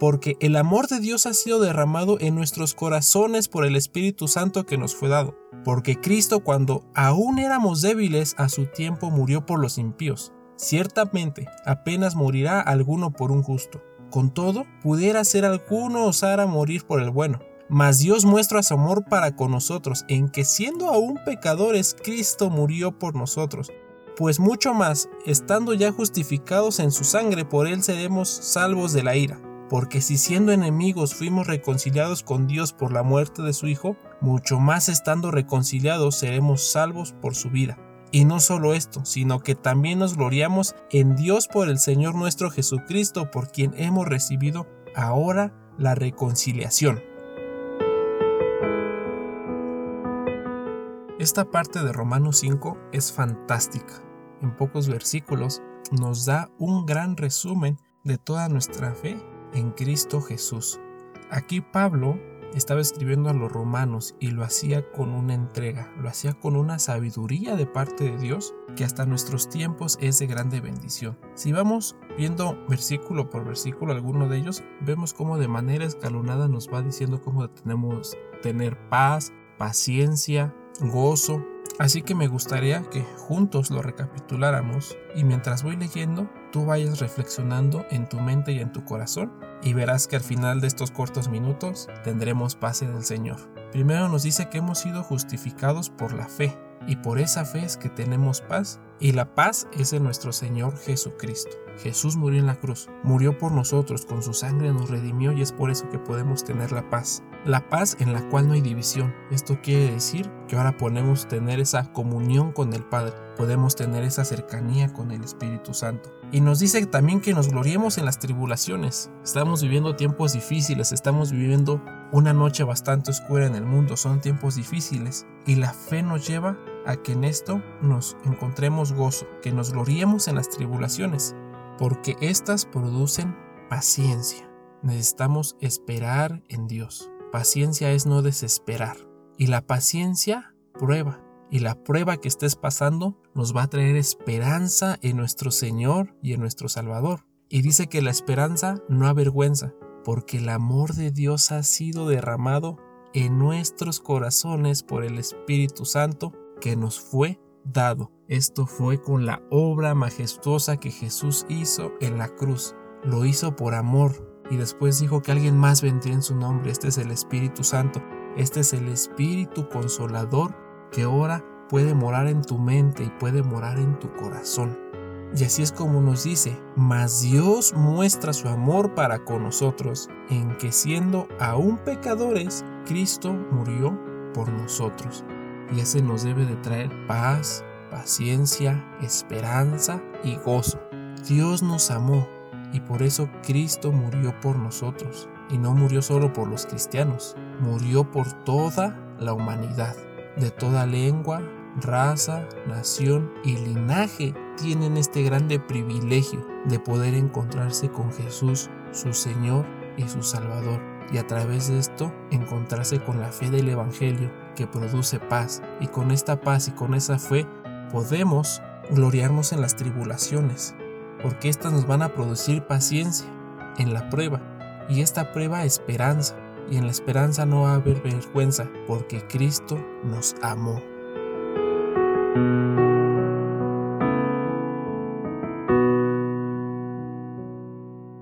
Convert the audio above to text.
porque el amor de Dios ha sido derramado en nuestros corazones por el Espíritu Santo que nos fue dado, porque Cristo cuando aún éramos débiles a su tiempo murió por los impíos. Ciertamente, apenas morirá alguno por un justo. Con todo, pudiera ser alguno osara morir por el bueno mas Dios muestra su amor para con nosotros, en que siendo aún pecadores, Cristo murió por nosotros. Pues mucho más, estando ya justificados en su sangre, por él seremos salvos de la ira. Porque si siendo enemigos fuimos reconciliados con Dios por la muerte de su Hijo, mucho más estando reconciliados seremos salvos por su vida. Y no solo esto, sino que también nos gloriamos en Dios por el Señor nuestro Jesucristo, por quien hemos recibido ahora la reconciliación. Esta parte de Romanos 5 es fantástica. En pocos versículos nos da un gran resumen de toda nuestra fe en Cristo Jesús. Aquí Pablo estaba escribiendo a los romanos y lo hacía con una entrega, lo hacía con una sabiduría de parte de Dios que hasta nuestros tiempos es de grande bendición. Si vamos viendo versículo por versículo alguno de ellos, vemos cómo de manera escalonada nos va diciendo cómo tenemos tener paz, paciencia, gozo. Así que me gustaría que juntos lo recapituláramos y mientras voy leyendo, tú vayas reflexionando en tu mente y en tu corazón y verás que al final de estos cortos minutos tendremos paz en el Señor. Primero nos dice que hemos sido justificados por la fe y por esa fe es que tenemos paz y la paz es en nuestro Señor Jesucristo. Jesús murió en la cruz, murió por nosotros, con su sangre nos redimió y es por eso que podemos tener la paz. La paz en la cual no hay división. Esto quiere decir que ahora podemos tener esa comunión con el Padre, podemos tener esa cercanía con el Espíritu Santo. Y nos dice también que nos gloriemos en las tribulaciones. Estamos viviendo tiempos difíciles, estamos viviendo una noche bastante oscura en el mundo, son tiempos difíciles. Y la fe nos lleva a que en esto nos encontremos gozo, que nos gloriemos en las tribulaciones, porque éstas producen paciencia. Necesitamos esperar en Dios. Paciencia es no desesperar. Y la paciencia prueba. Y la prueba que estés pasando nos va a traer esperanza en nuestro Señor y en nuestro Salvador. Y dice que la esperanza no avergüenza, porque el amor de Dios ha sido derramado en nuestros corazones por el Espíritu Santo que nos fue dado. Esto fue con la obra majestuosa que Jesús hizo en la cruz. Lo hizo por amor, y después dijo que alguien más vendría en su nombre. Este es el Espíritu Santo. Este es el Espíritu Consolador que ahora puede morar en tu mente y puede morar en tu corazón. Y así es como nos dice, mas Dios muestra su amor para con nosotros, en que siendo aún pecadores, Cristo murió por nosotros. Y ese nos debe de traer paz, paciencia, esperanza y gozo. Dios nos amó y por eso Cristo murió por nosotros. Y no murió solo por los cristianos, murió por toda la humanidad. De toda lengua, raza, nación y linaje tienen este grande privilegio de poder encontrarse con Jesús, su Señor y su Salvador. Y a través de esto encontrarse con la fe del Evangelio que produce paz. Y con esta paz y con esa fe podemos gloriarnos en las tribulaciones, porque éstas nos van a producir paciencia en la prueba, y esta prueba esperanza, y en la esperanza no va a haber vergüenza, porque Cristo nos amó.